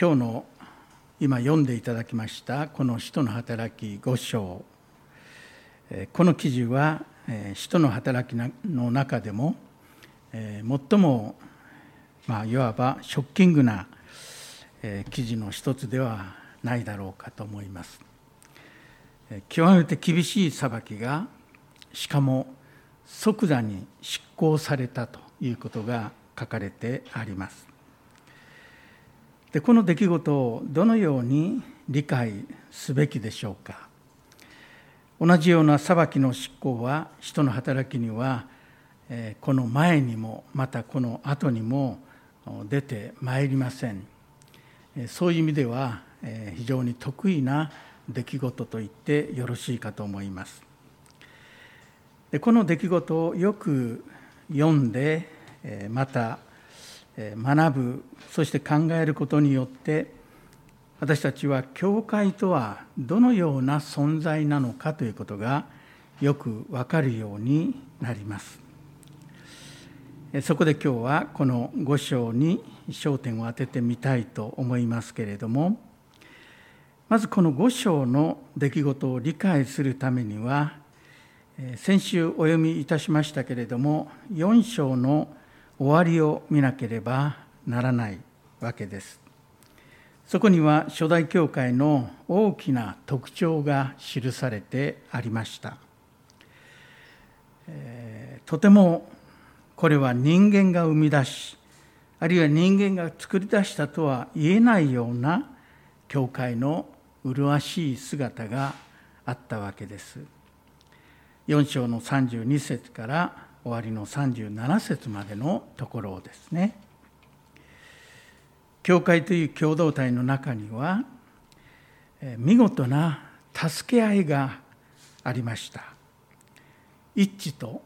今日の今読んでいただきましたこの「使徒の働き5章」この記事は使徒の働きの中でも最も、まあ、いわばショッキングな記事の一つではないだろうかと思います。極めて厳しい裁きがしかも即座に執行されたということが書かれてあります。でこの出来事をどのように理解すべきでしょうか？同じような裁きの執行は人の働きにはこの前にもまたこの後にも出てまいりません。そういう意味では非常に得意な出来事と言ってよろしいかと思います。この出来事をよく読んでまた学ぶそして考えることによって私たちは教会とはどのような存在なのかということがよく分かるようになります。そこで今日はこの5章に焦点を当ててみたいと思いますけれどもまずこの5章の出来事を理解するためには先週お読みいたしましたけれども4章の「終わりを見なければならないわけです。そこには初代教会の大きな特徴が記されてありました。えー、とてもこれは人間が生み出しあるいは人間が作り出したとは言えないような教会の麗しい姿があったわけです。4章の32節から終わりの37節までのところですね。教会という共同体の中には見事な助け合いがありました。一致と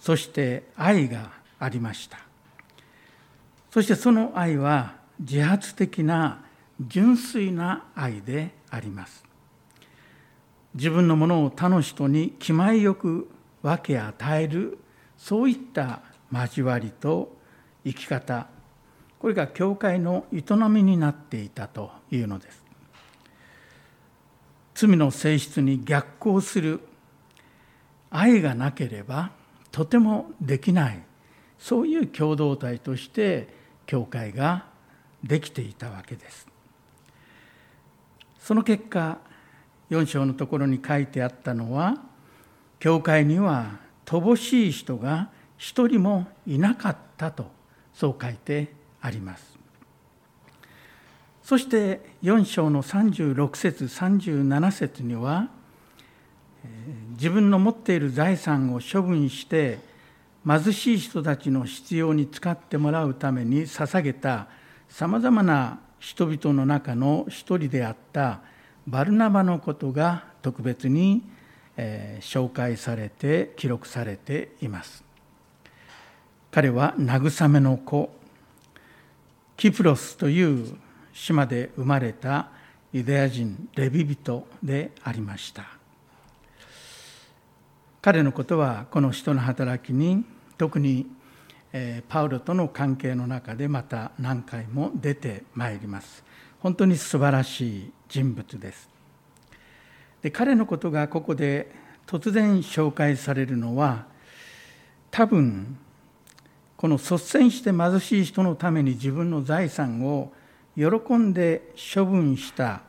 そして愛がありました。そしてその愛は自発的な純粋な愛であります。自分のものを他の人に気前よく分け与えるそういった交わりと生き方これが教会の営みになっていたというのです。罪の性質に逆行する愛がなければとてもできないそういう共同体として教会ができていたわけです。その結果4章のところに書いてあったのは教会には乏しい人が一人もいなかったとそう書いてあります。そして4章の36節37節には自分の持っている財産を処分して貧しい人たちの必要に使ってもらうために捧げたさまざまな人々の中の一人であったバルナバのことが特別にえ、紹介されて記録されています。彼は慰めの子キプロスという島で生まれたユダヤ人レビ人でありました。彼のことはこの人の働きに特にパウロとの関係の中でまた何回も出てまいります。本当に素晴らしい人物です。で彼のことがここで突然紹介されるのは多分この率先して貧しい人のために自分の財産を喜んで処分した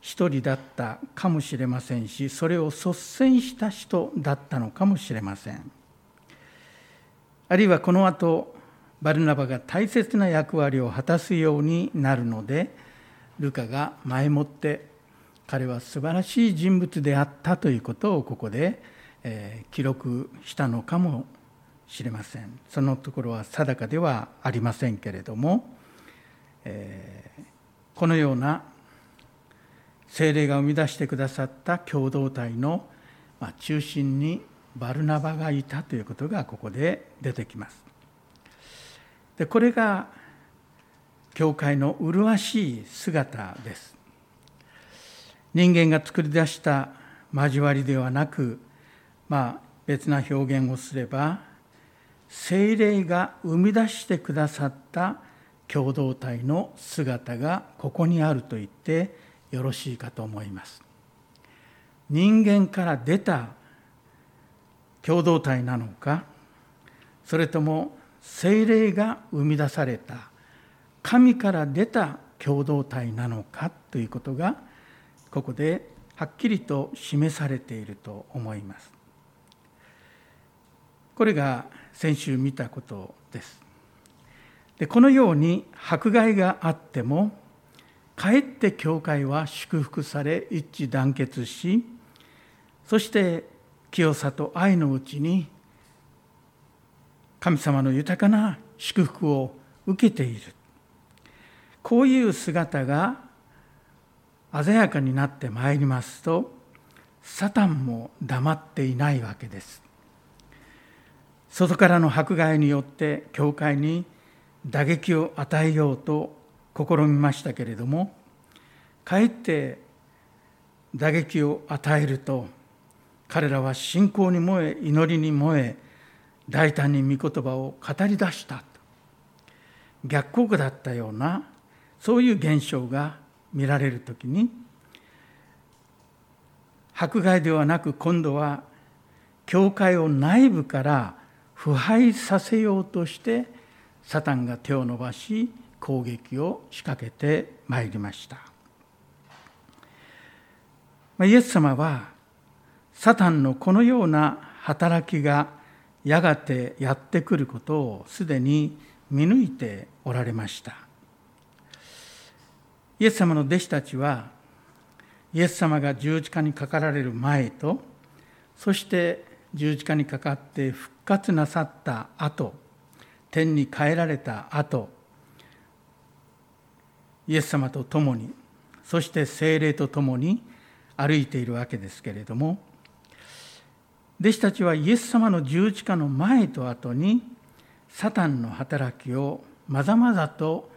一人だったかもしれませんしそれを率先した人だったのかもしれません。あるいはこの後バルナバが大切な役割を果たすようになるのでルカが前もって彼は素晴らしい人物であったということをここで、え記録したのかもしれませんそのところは定かではありませんけれども、えこのような精霊が生み出してくださった共同体の中心にバルナバがいたということがここで出てきます。でこれが教会の麗しい姿です。人間が作り出した交わりではなく、まあ、別な表現をすれば精霊が生み出してくださった共同体の姿がここにあると言ってよろしいかと思います。人間から出た共同体なのかそれとも精霊が生み出された神から出た共同体なのかということがここではっきりと示されていると思います。これが先週見たことです。でこのように迫害があってもかえって教会は祝福され一致団結しそして清さと愛のうちに神様の豊かな祝福を受けている。こういう姿が鮮やかになってまいりますとサタンも黙っていないわけです。外からの迫害によって教会に打撃を与えようと試みましたけれどもかえって打撃を与えると彼らは信仰に燃え祈りに燃え大胆に御言葉を語り出した逆効果だったようなそういう現象が見られる時に迫害ではなく今度は教会を内部から腐敗させようとしてサタンが手を伸ばし攻撃を仕掛けてまいりました。イエス様はサタンのこのような働きがやがてやってくることをすでに見抜いておられました。イエス様の弟子たちはイエス様が十字架にかかられる前とそして十字架にかかって復活なさった後天に帰られた後イエス様と共にそして精霊と共に歩いているわけですけれども弟子たちはイエス様の十字架の前と後にサタンの働きをまざまざと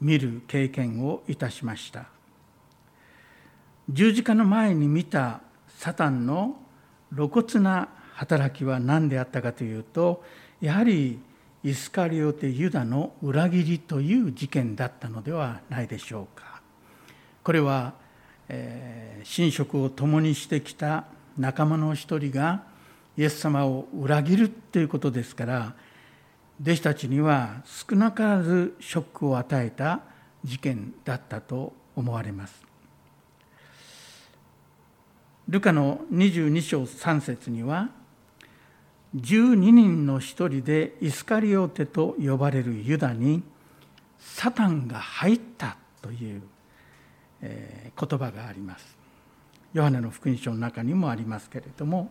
見る経験をいたしました十字架の前に見たサタンの露骨な働きは何であったかというとやはりイスカリオテ・ユダの裏切りという事件だったのではないでしょうか。これは、えー、寝食を共にしてきた仲間の一人がイエス様を裏切るということですから弟子たちには少なからずショックを与えた事件だったと思われます。ルカの22章3節には12人の一人でイスカリオテと呼ばれるユダにサタンが入ったという言葉があります。ヨハネの福音書の中にもありますけれども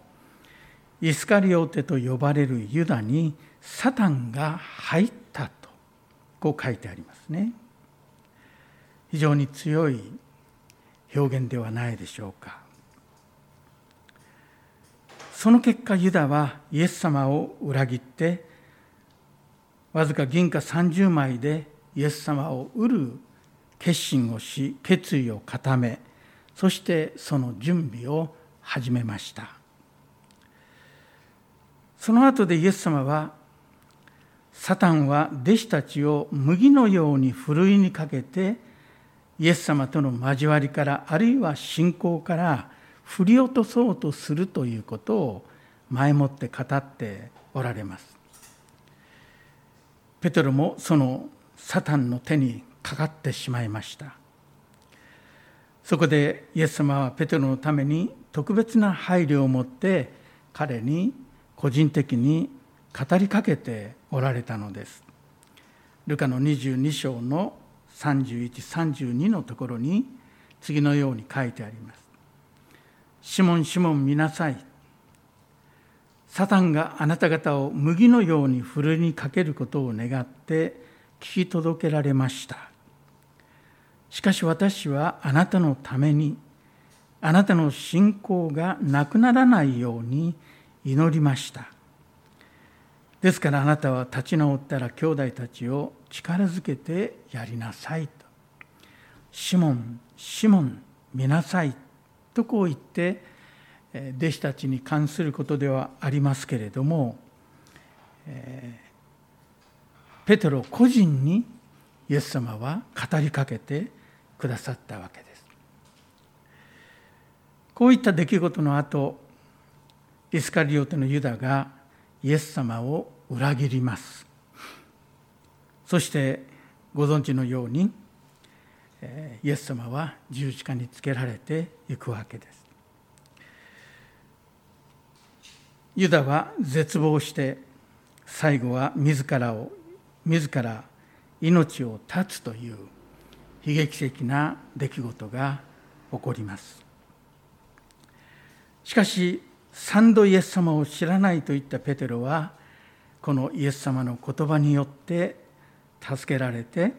イスカリオテと呼ばれるユダにサタンが入ったとこう書いてありますね。非常に強い表現ではないでしょうか。その結果ユダはイエス様を裏切ってわずか銀貨30枚でイエス様を売る決心をし決意を固めそしてその準備を始めましたその後でイエス様はサタンは弟子たちを麦のようにふるいにかけてイエス様との交わりからあるいは信仰から振り落とそうとするということを前もって語っておられます。ペテロもそのサタンの手にかかってしまいました。そこでイエス様はペテロのために特別な配慮を持って彼に個人的に語りかけておられたのです。ルカの22章の3132のところに次のように書いてあります。シモン、シモン見なさい。サタンがあなた方を麦のようにふるいにかけることを願って聞き届けられました。しかし私はあなたのために、あなたの信仰がなくならないように祈りました。ですからあなたは立ち直ったら兄弟たちを力づけてやりなさいと。シモン、シモン、見なさいとこう言って弟子たちに関することではありますけれどもえペテロ個人にイエス様は語りかけてくださったわけです。こういった出来事の後イスカリオテのユダがイエス様を裏切ります。そしてご存知のようにイエス様は十字架につけられていくわけです。ユダは絶望して最後は自らを自ら命を絶つという悲劇的な出来事が起こります。しかし三度イエス様を知らないと言ったペテロはこのイエス様の言葉によって助けられて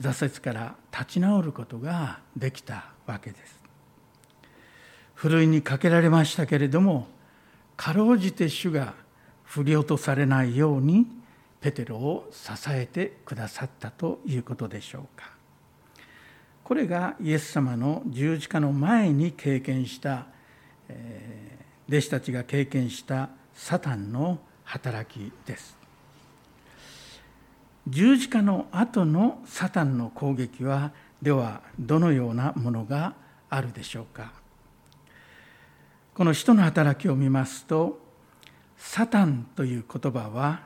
挫折から立ち直ることができたわけです。ふるいにかけられましたけれどもかろうじて主が振り落とされないようにペテロを支えてくださったということでしょうか。これがイエス様の十字架の前に経験した弟子たちが経験したサタンの働きです。十字架の後のサタンの攻撃はではどのようなものがあるでしょうか。この使徒の働きを見ますとサタンという言葉は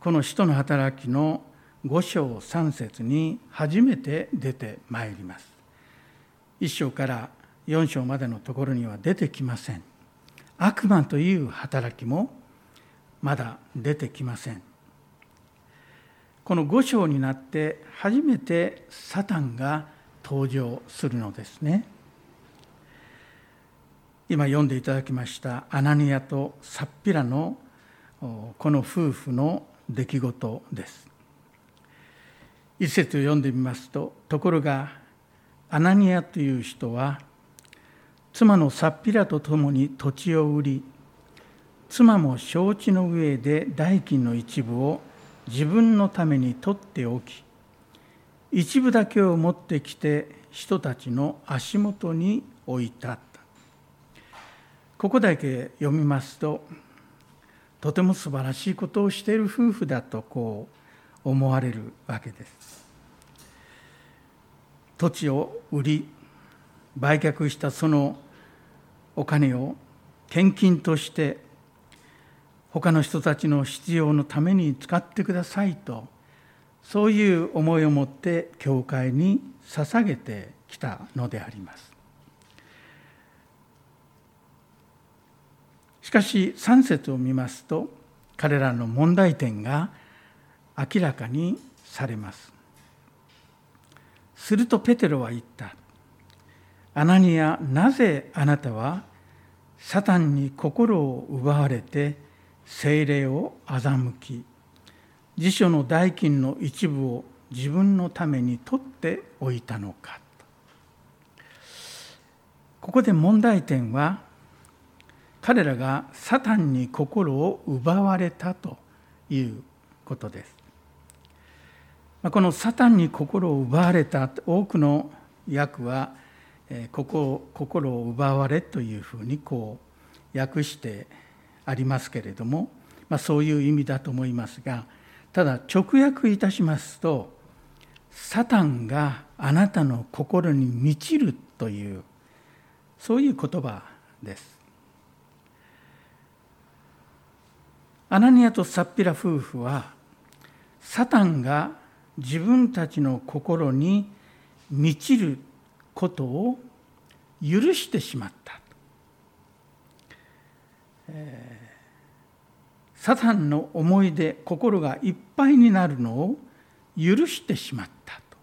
この使徒の働きの5章3節に初めて出てまいります。1章から4章までのところには出てきません。悪魔という働きもまだ出てきません。この5章になって初めてサタンが登場するのですね。今読んでいただきましたアナニアとサッピラのこの夫婦の出来事です。一節を読んでみますとところがアナニアという人は妻のサッピラと共に土地を売り妻も承知の上で代金の一部を自分のために取っておき一部だけを持ってきて人たちの足元に置いた。ここだけ読みますととても素晴らしいことをしている夫婦だとこう思われるわけです。土地を売り売却したそのお金を献金として他の人たちの必要のために使ってくださいとそういう思いを持って教会に捧げてきたのであります。しかし3節を見ますと彼らの問題点が明らかにされます。するとペテロは言った。アナニアなぜあなたはサタンに心を奪われて精霊を欺き辞書の代金の一部を自分のために取っておいたのかここで問題点は彼らがサタンに心を奪われたということです。このサタンに心を奪われた多くの訳はここ心を奪われというふうにこう訳してありますけれども、まあ、そういう意味だと思いますがただ直訳いたしますとサタンがあなたの心に満ちるというそういう言葉です。アナニアとサッピラ夫婦はサタンが自分たちの心に満ちることを許してしまった、えー、サタンの思いで心がいっぱいになるのを許してしまったと。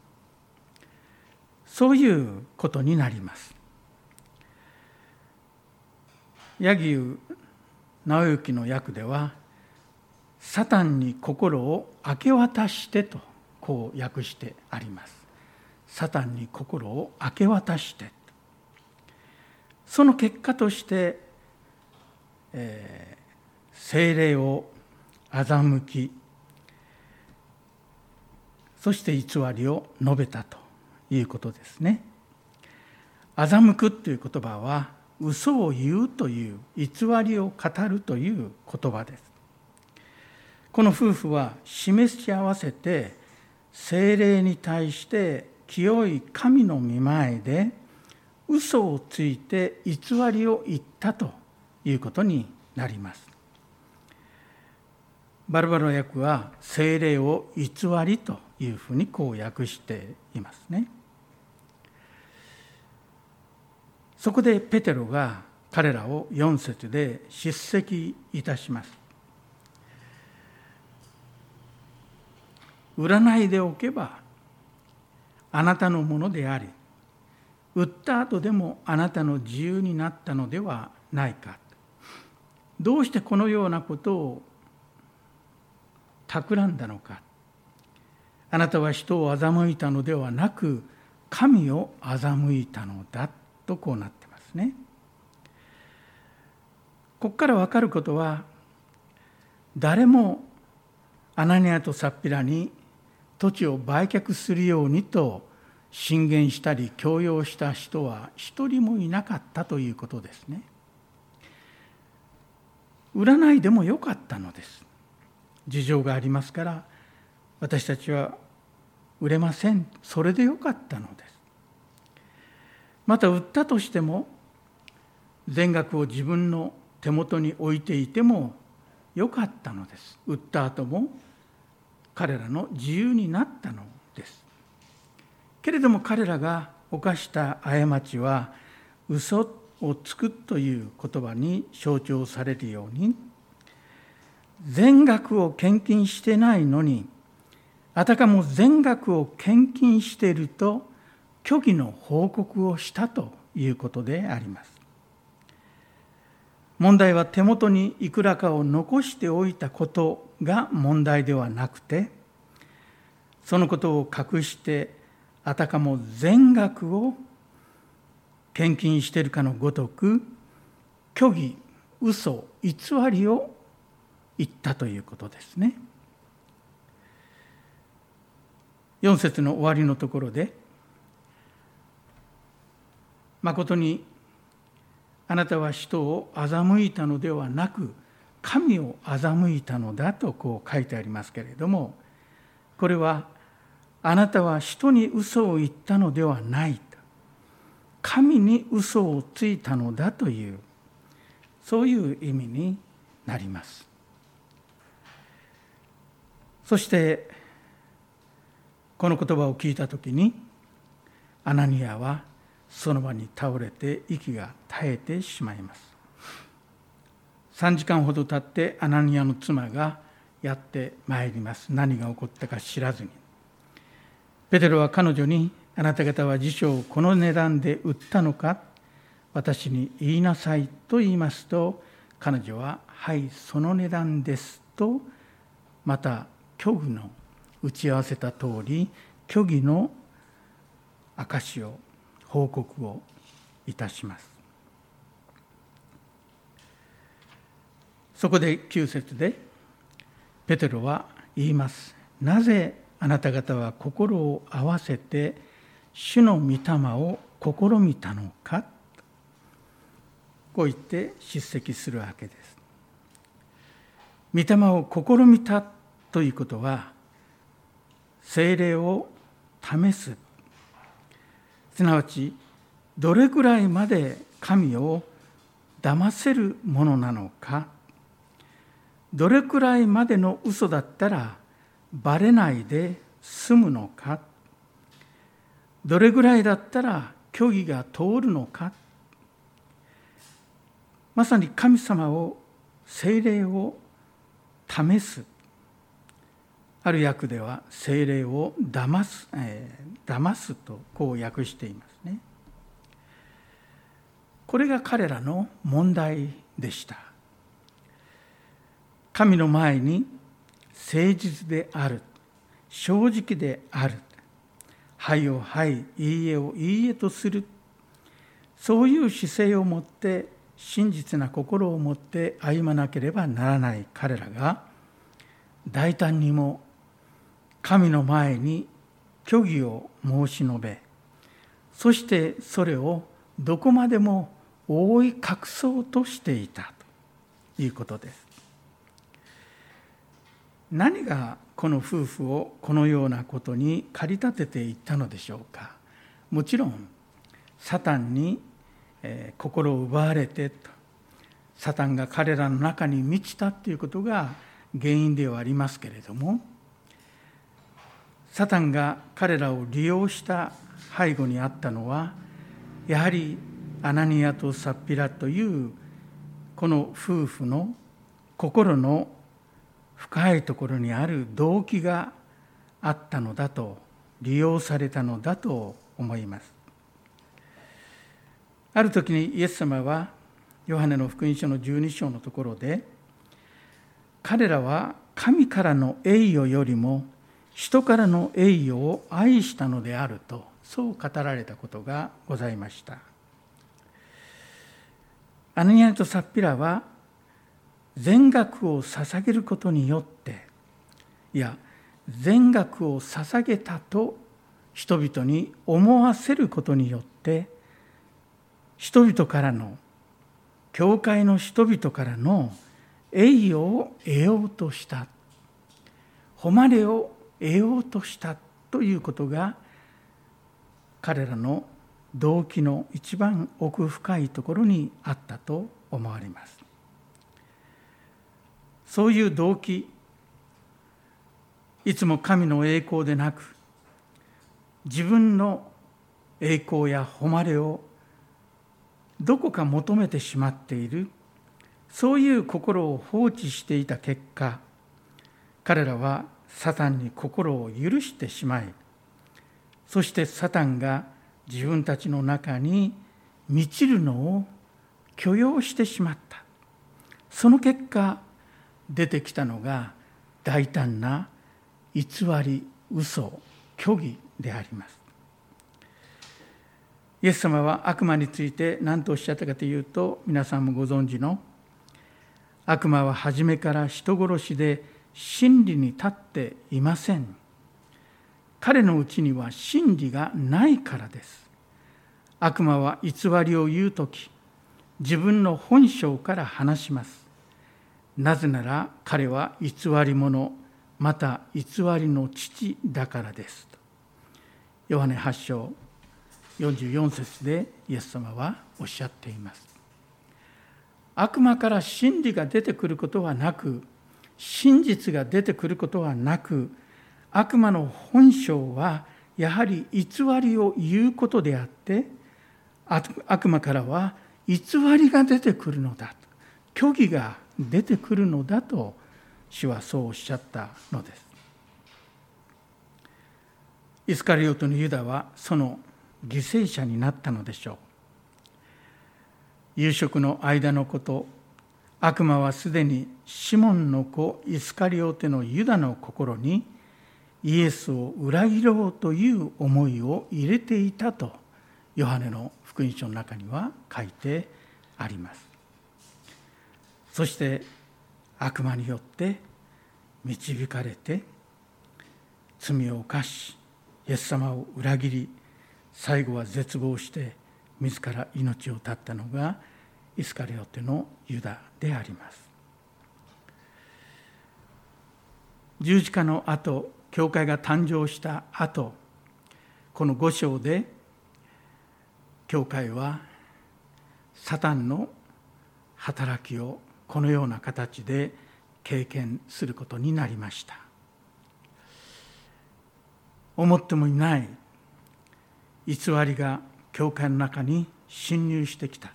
そういうことになります。柳生直之の訳では「サタンに心を明け渡して」とこう訳してあります。サタンに心を明け渡してその結果として、えー、精霊を欺きそして偽りを述べたということですね。欺くという言葉は嘘を言うという偽りを語るという言葉です。この夫婦は示し合わせて精霊に対して清い神の御前で嘘をついて偽りを言ったということになります。バルバロ訳は精霊を偽りというふうにこう訳していますね。そこでペテロが彼らを4節で叱責いたします。売らないでおけばあなたのものであり売った後でもあなたの自由になったのではないかどうしてこのようなことを企んだのかあなたは人を欺いたのではなく神を欺いたのだとこうなってますね。ここから分かることは誰もアナニアとサッピラに土地を売却するようにと進言したり強要した人は一人もいなかったということですね。売らないでもよかったのです。事情がありますから私たちは売れませんそれでよかったのです。また売ったとしても全額を自分の手元に置いていてもよかったのです。売った後も彼らの自由になったのです。けれども彼らが犯した過ちは嘘をつくという言葉に象徴されるように全額を献金してないのにあたかも全額を献金していると虚偽の報告をしたということであります。問題は手元にいくらかを残しておいたことが問題ではなくてそのことを隠してあたかも全額を献金しているかのごとく虚偽嘘偽りを言ったということですね。4節の終わりのところで「まことにあなたは人を欺いたのではなく神を欺いたのだ」とこう書いてありますけれどもこれはあなたは人に嘘を言ったのではない神に嘘をついたのだというそういう意味になります。そしてこの言葉を聞いた時にアナニアはその場に倒れて息が絶えてしまいます。3時間ほど経ってアナニアの妻がやってまいります。何が起こったか知らずに。ペテロは彼女にあなた方は辞書をこの値段で売ったのか私に言いなさいと言いますと彼女は「はいその値段です」とまた虚偽の打ち合わせた通り虚偽の証しを報告をいたします。そこで9節でペテロは言いますなぜあなた方は心を合わせて主の御霊を試みたのかこう言って叱責するわけです。御霊を試みたということは精霊を試すすなわちどれくらいまで神を騙せるものなのかどれくらいまでの嘘だったらばれないで済むのか？どれぐらいだったら虚偽が通るのか？まさに神様を精霊を試す。ある訳では精霊を騙す、えー、騙すとこう訳していますね。これが彼らの問題でした。神の前に誠実である正直であるはいをはいいいえをいいえとするそういう姿勢を持って真実な心を持って歩まなければならない彼らが大胆にも神の前に虚偽を申し述べそしてそれをどこまでも覆い隠そうとしていたということです。何がこの夫婦をこのようなことに駆り立てていったのでしょうか。もちろんサタンに心を奪われてとサタンが彼らの中に満ちたということが原因ではありますけれどもサタンが彼らを利用した背後にあったのはやはりアナニアとサッピラというこの夫婦の心の深いところにある動機があったのだと利用されたのだと思います。ある時にイエス様はヨハネの福音書の12章のところで彼らは神からの栄誉よりも人からの栄誉を愛したのであるとそう語られたことがございました。アナニアとサッピラは全額を捧げることによっていや全額を捧げたと人々に思わせることによって人々からの教会の人々からの栄誉を得ようとした誉れを得ようとしたということが彼らの動機の一番奥深いところにあったと思われます。そういう動機いつも神の栄光でなく自分の栄光や誉れをどこか求めてしまっているそういう心を放置していた結果彼らはサタンに心を許してしまいそしてサタンが自分たちの中に満ちるのを許容してしまった。その結果出てきたのが大胆な偽り嘘虚偽であります。イエス様は悪魔について何とおっしゃったかというと皆さんもご存知の悪魔は初めから人殺しで真理に立っていません。彼のうちには真理がないからです。悪魔は偽りを言う時自分の本性から話します。なぜなら彼は偽り者また偽りの父だからですヨハネ8章44節でイエス様はおっしゃっています。悪魔から真理が出てくることはなく真実が出てくることはなく悪魔の本性はやはり偽りを言うことであって悪魔からは偽りが出てくるのだ虚偽が出てくるのだと主はそうおっしゃったのです。イスカリオトのユダはその犠牲者になったのでしょう。夕食の間のこと悪魔はすでにシモンの子イスカリオテのユダの心にイエスを裏切ろうという思いを入れていたとヨハネの福音書の中には書いてあります。そして悪魔によって導かれて罪を犯しイエス様を裏切り最後は絶望して自ら命を絶ったのがイスカリオテのユダであります。十字架の後教会が誕生した後この五章で教会はサタンの働きをこのような形で経験することになりました。思ってもいない偽りが教会の中に侵入してきた。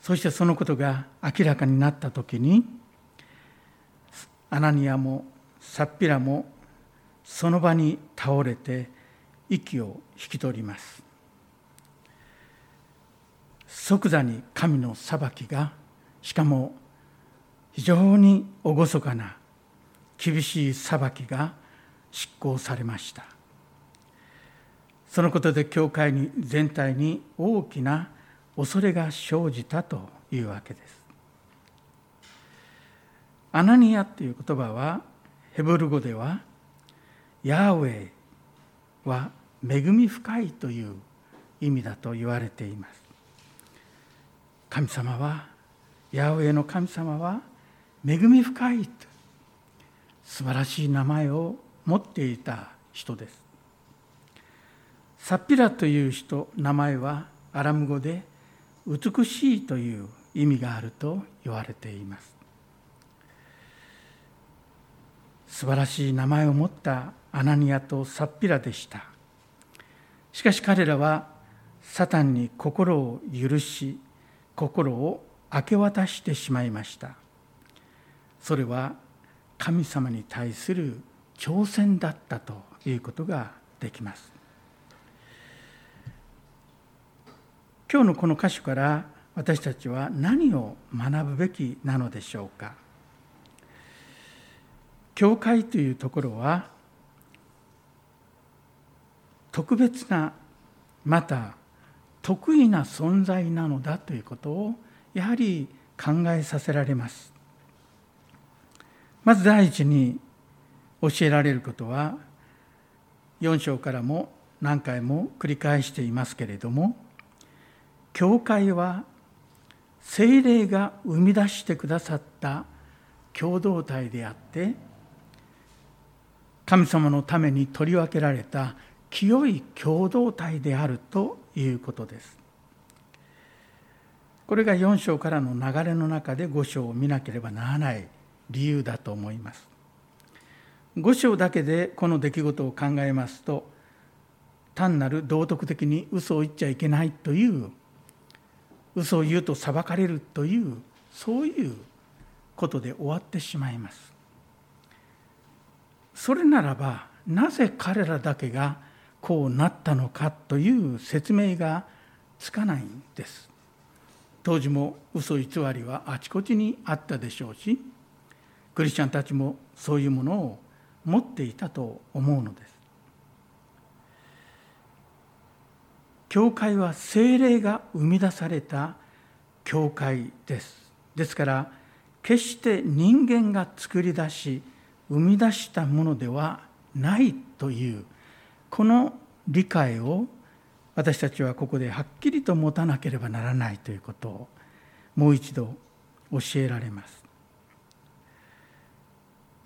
そしてそのことが明らかになった時にアナニアもサッピラもその場に倒れて息を引き取ります。即座に神の裁きがしかも非常に厳かな厳しい裁きが執行されました。そのことで教会に全体に大きな恐れが生じたというわけです。アナニアという言葉はヘブル語ではヤーウェイは恵み深いという意味だと言われています。神様はヤウェイの神様は恵み深い素晴らしい名前を持っていた人です。サピラという人名前はアラム語で美しいという意味があると言われています。素晴らしい名前を持ったアナニアとサッピラでした。しかし彼らはサタンに心を許し心を明け渡してしまいました。それは神様に対する挑戦だったということができます。今日のこの箇所から私たちは何を学ぶべきなのでしょうか。教会というところは特別なまた得意な存在なのだということをやはり考えさせられますまず第一に教えられることは4章からも何回も繰り返していますけれども教会は精霊が生み出してくださった共同体であって神様のために取り分けられた清い共同体であるということです。これが4章からの流れの中で5章を見なければならない理由だと思います。5章だけでこの出来事を考えますと単なる道徳的に嘘を言っちゃいけないという嘘を言うと裁かれるというそういうことで終わってしまいますそれならばなぜ彼らだけがこうなったのかという説明がつかないんです当時も嘘偽りはあちこちにあったでしょうしクリスチャンたちもそういうものを持っていたと思うのです。教会は精霊が生み出された教会です。ですから決して人間が作り出し生み出したものではないというこの理解を私たちはここではっきりと持たなければならないということをもう一度教えられます。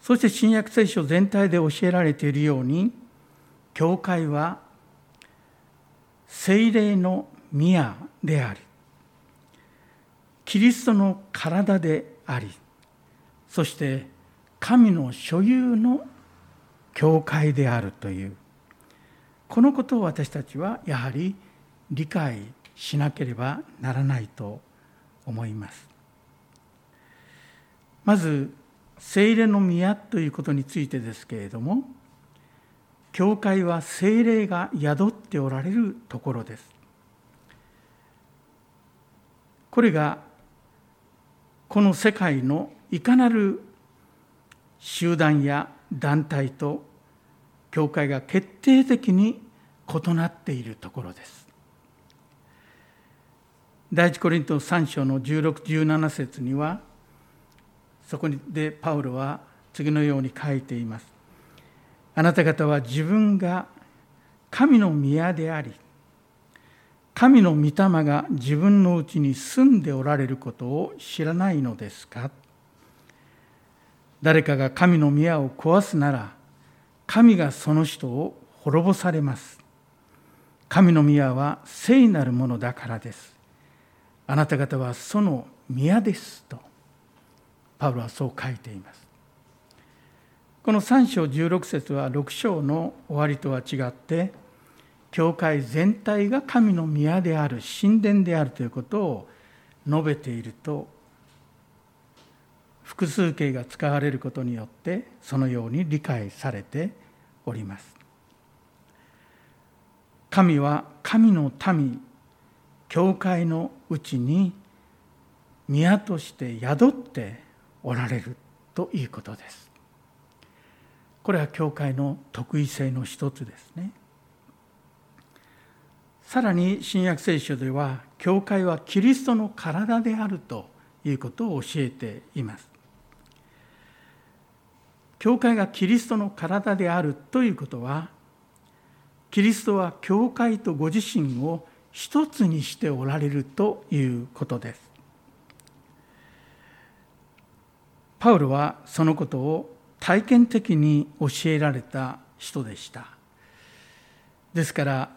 そして新約聖書全体で教えられているように教会は精霊の宮でありキリストの体でありそして神の所有の教会であるというこのことを私たちはやはり理解しなければならないと思います。まず聖霊の宮ということについてですけれども教会は聖霊が宿っておられるところですこれがこの世界のいかなる集団や団体と教会が決定的に異なっているところです第一コリント3章の1617節にはそこでパウロは次のように書いています。あなた方は自分が神の宮であり、神の御霊が自分のうちに住んでおられることを知らないのですか？誰かが神の宮を壊すなら、神がその人を滅ぼされます。神の宮は聖なるものだからです。あなた方はその宮ですと。パウロはそう書いていますこの3章16節は6章の終わりとは違って教会全体が神の宮である神殿であるということを述べていると複数形が使われることによってそのように理解されております神は神の民教会のうちに宮として宿っておられるということです。これは教会の特異性の一つですね。さらに新約聖書では教会はキリストの体であるということを教えています。教会がキリストの体であるということはキリストは教会とご自身を一つにしておられるということです。パウロはそのことを体験的に教えられた人でしたですから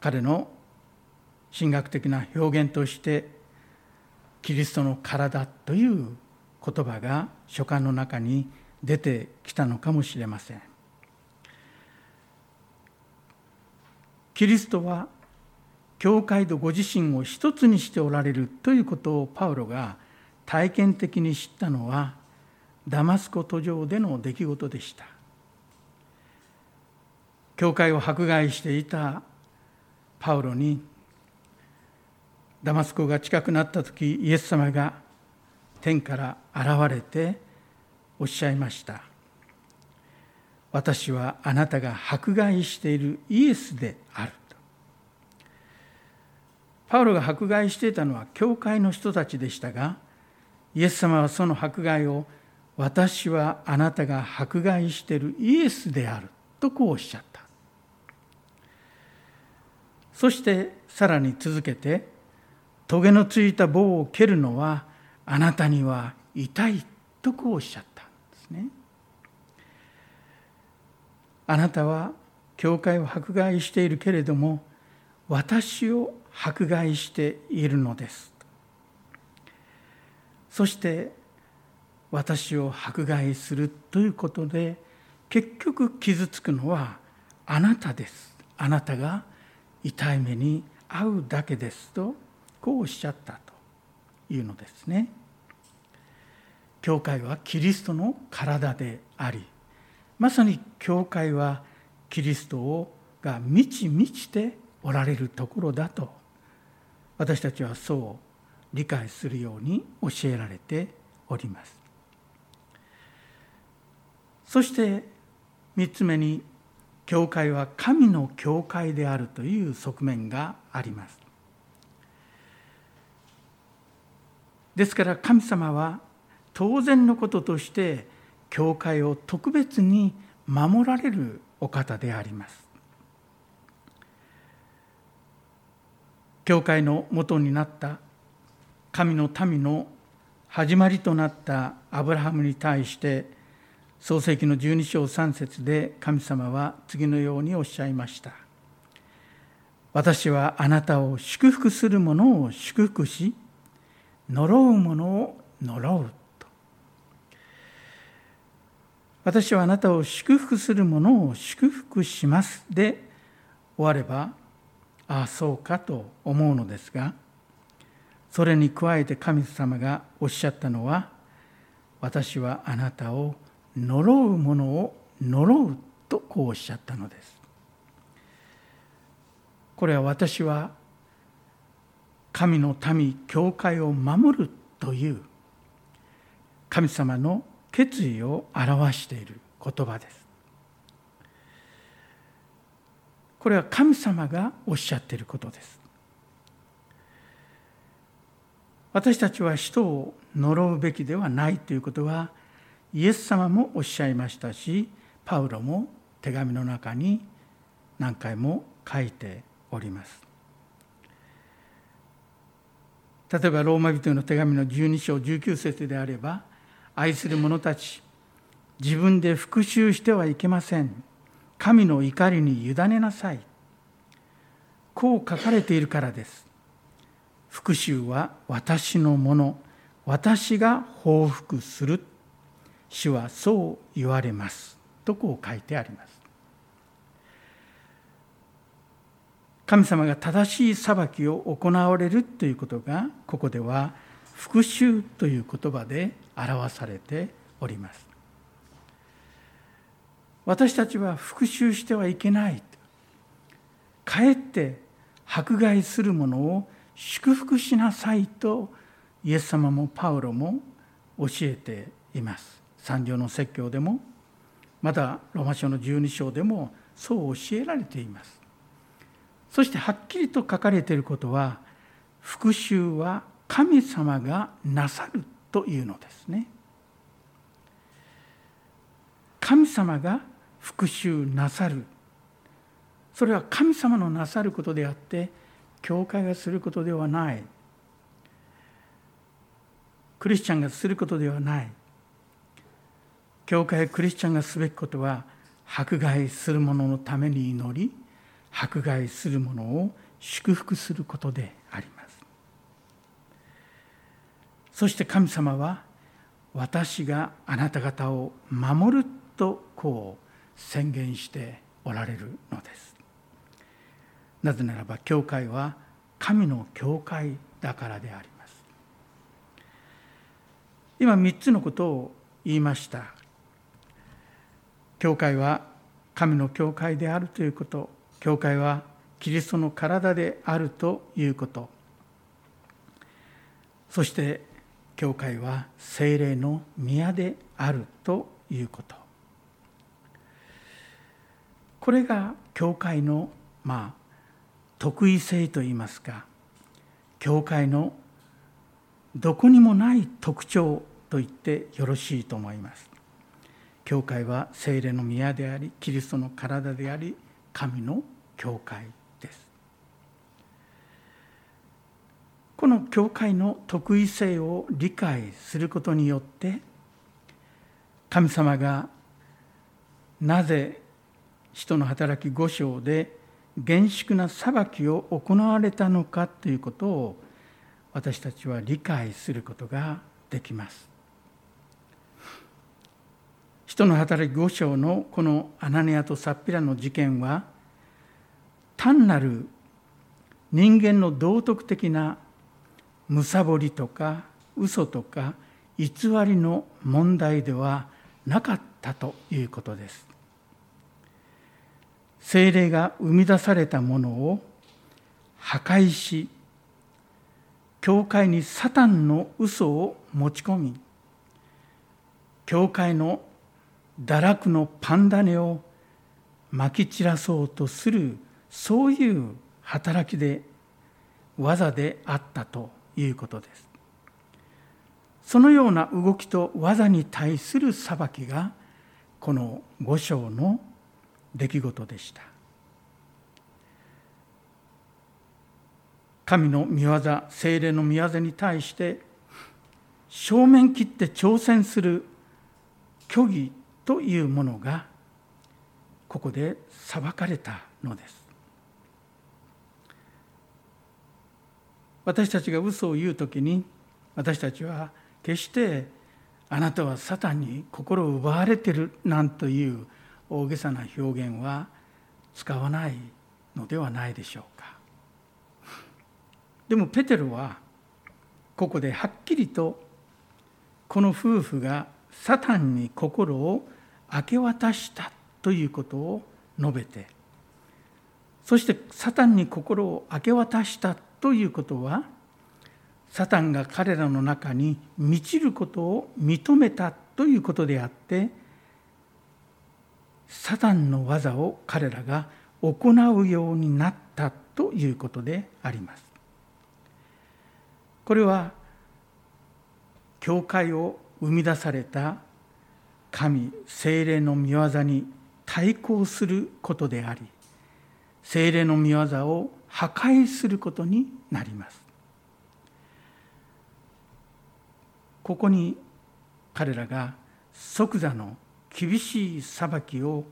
彼の神学的な表現としてキリストの体という言葉が書簡の中に出てきたのかもしれません。キリストは教会とご自身を一つにしておられるということをパウロが体験的に知ったのはダマスコ途上での出来事でした。教会を迫害していたパウロにダマスコが近くなった時イエス様が天から現れておっしゃいました。私はあなたが迫害しているイエスであると。パウロが迫害していたのは教会の人たちでしたがイエス様はその迫害を私はあなたが迫害しているイエスであるとこうおっしゃった。そしてさらに続けてトゲのついた棒を蹴るのはあなたには痛いとこうおっしゃった。ね。あなたは教会を迫害しているけれども私を迫害しているのです。そして私を迫害するということで結局傷つくのはあなたです。あなたが痛い目に遭うだけですとこうおっしゃったというのですね。教会はキリストの体でありまさに教会はキリストが満ち満ちておられるところだと私たちはそう理解するように教えられております。そして3つ目に教会は神の教会であるという側面があります。ですから神様は当然のこととして教会を特別に守られるお方であります教会の元になった神の民の始まりとなったアブラハムに対して創世記の12章3節で神様は次のようにおっしゃいました。私はあなたを祝福する者を祝福し、呪う者を呪うと。私はあなたを祝福する者を祝福します。で終われば、ああ、そうかと思うのですが、それに加えて神様がおっしゃったのは、私はあなたを呪う者を呪うとこうおっしゃったのです。これは私は神の民教会を守るという神様の決意を表している言葉です。これは神様がおっしゃっていることです。私たちは人を呪うべきではないということはイエス様もおっしゃいましたしパウロも手紙の中に何回も書いております。例えばローマ人の手紙の12章19節であれば愛する者たち自分で復讐してはいけません。神の怒りに委ねなさい。こう書かれているからです。復讐は私のもの。私が報復する。主はそう言われます。とこう書いてあります。神様が正しい裁きを行われるということがここでは復讐という言葉で表されております。私たちは復讐してはいけない。かえって迫害する者を祝福しなさいとイエス様もパウロも教えています。三条の説教でもまたロマ書の十二章でもそう教えられています。そしてはっきりと書かれていることは復讐は神様がなさるというのですね。神様が復讐なさる。それは神様のなさることであって教会がすることではない。クリスチャンがすることではない。教会クリスチャンがすべきことは迫害する者のために祈り迫害する者を祝福することでありますそして神様は私があなた方を守るとこう宣言しておられるのです。なぜならば教会は神の教会だからであります。今3つのことを言いました。教会は神の教会であるということ。教会はキリストの体であるということ。そして教会は精霊の宮であるということ。これが教会のまあ特異性といいますか教会のどこにもない特徴と言ってよろしいと思います。教会は精霊の宮でありキリストの体であり神の教会ですこの教会の特異性を理解することによって神様がなぜ人の働き五章で厳粛な裁きを行われたのかということを私たちは理解することができます。人の働き五章のこのアナニアとサッピラの事件は単なる人間の道徳的なむさぼりとか嘘とか偽りの問題ではなかったということです。精霊が生み出されたものを破壊し教会にサタンの嘘を持ち込み教会の堕落のパンダネをまき散らそうとするそういう働きで技であったということです。そのような動きと技に対する裁きがこの五章の出来事でした。神の御業精霊の御業に対して正面切って挑戦する虚偽というものがここで裁かれたのです。私たちが嘘を言う時に私たちは決してあなたはサタンに心を奪われてるなんという大げさな表現は使わないのではないでしょうか。でもペテロはここではっきりとこの夫婦がサタンに心を明け渡したということを述べてそしてサタンに心を明け渡したということはサタンが彼らの中に満ちることを認めたということであってサタンの技を彼らが行うようになったということであります。これは教会を生み出された神精霊の御業に対抗することであり精霊の御業を破壊することになります。ここに彼らが即座の厳しい裁きを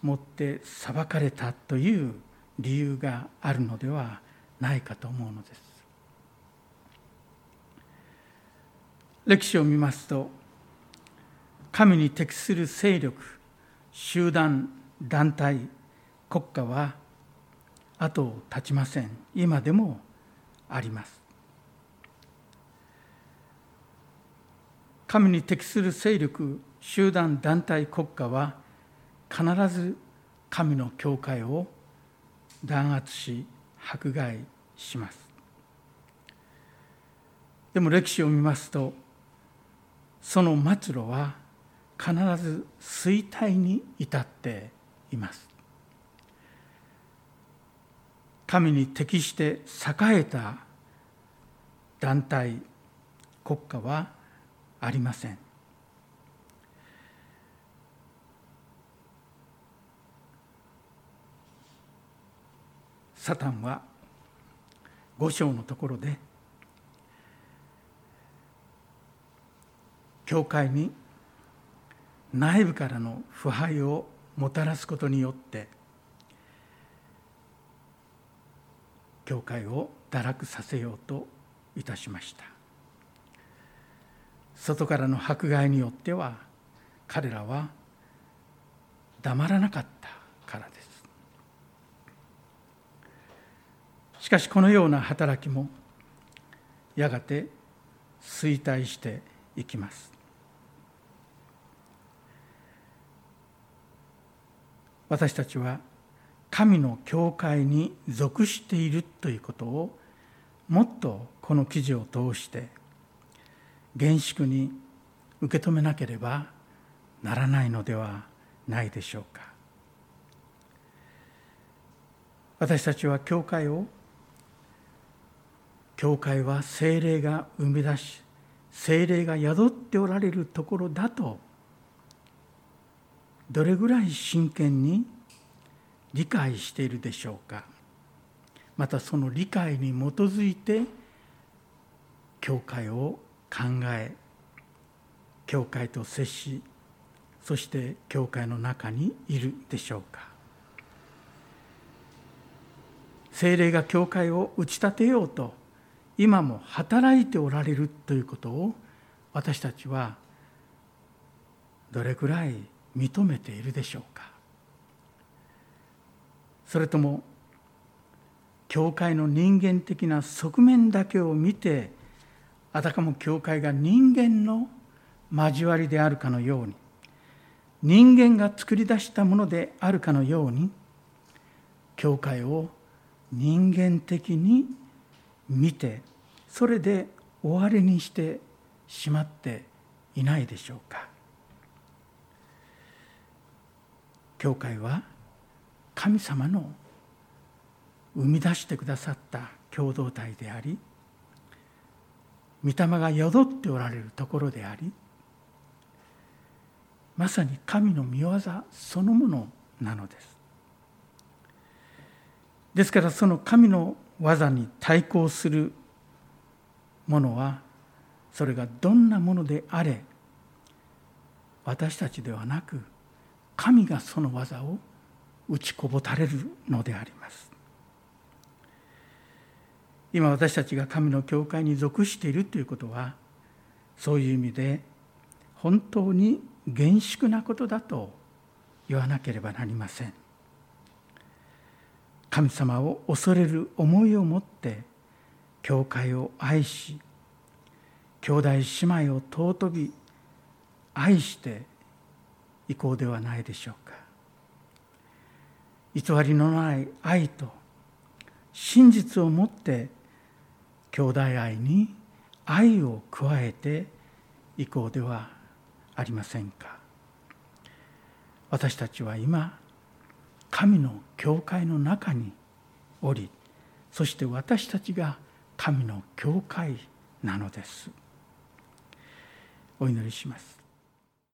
もって裁かれたという理由があるのではないかと思うのです。歴史を見ますと神に適する勢力集団団体国家は後を絶ちません。今でもあります。神に適する勢力集団団体国家は必ず神の教会を弾圧し迫害します。でも歴史を見ますとその末路は必ず衰退に至っています。神に適して栄えた団体国家はありません。サタンは五章のところで教会に内部からの腐敗をもたらすことによって教会を堕落させようといたしました。外からの迫害によっては彼らは黙らなかったからです。しかしこのような働きもやがて衰退していきます。私たちは神の教会に属しているということをもっとこの記事を通して厳粛に受け止めなければならないのではないでしょうか。私たちは教会を教会は精霊が生み出し精霊が宿っておられるところだとどれぐらい真剣に理解しているでしょうか？またその理解に基づいて教会を考え教会と接しそして教会の中にいるでしょうか？精霊が教会を打ち立てようと今も働いておられるということを私たちはどれくらい認めているでしょうか？それとも教会の人間的な側面だけを見てあたかも教会が人間の交わりであるかのように人間が作り出したものであるかのように教会を人間的に見てそれで終わりにしてしまっていないでしょうか。教会は神様の生み出してくださった共同体であり御霊が宿っておられるところでありまさに神の御業そのものなのです。ですからその神の技に対抗するものはそれがどんなものであれ私たちではなく神がその技を打ちこぼたれるのであります。今私たちが神の教会に属しているということはそういう意味で本当に厳粛なことだと言わなければなりません。神様を恐れる思いを持って教会を愛し兄弟姉妹を尊び愛していこうではないでしょうか。偽りのない愛と真実をもって兄弟愛に愛を加えていこうではありませんか。私たちは今神の教会の中におりそして私たちが神の教会なのです。お祈りします。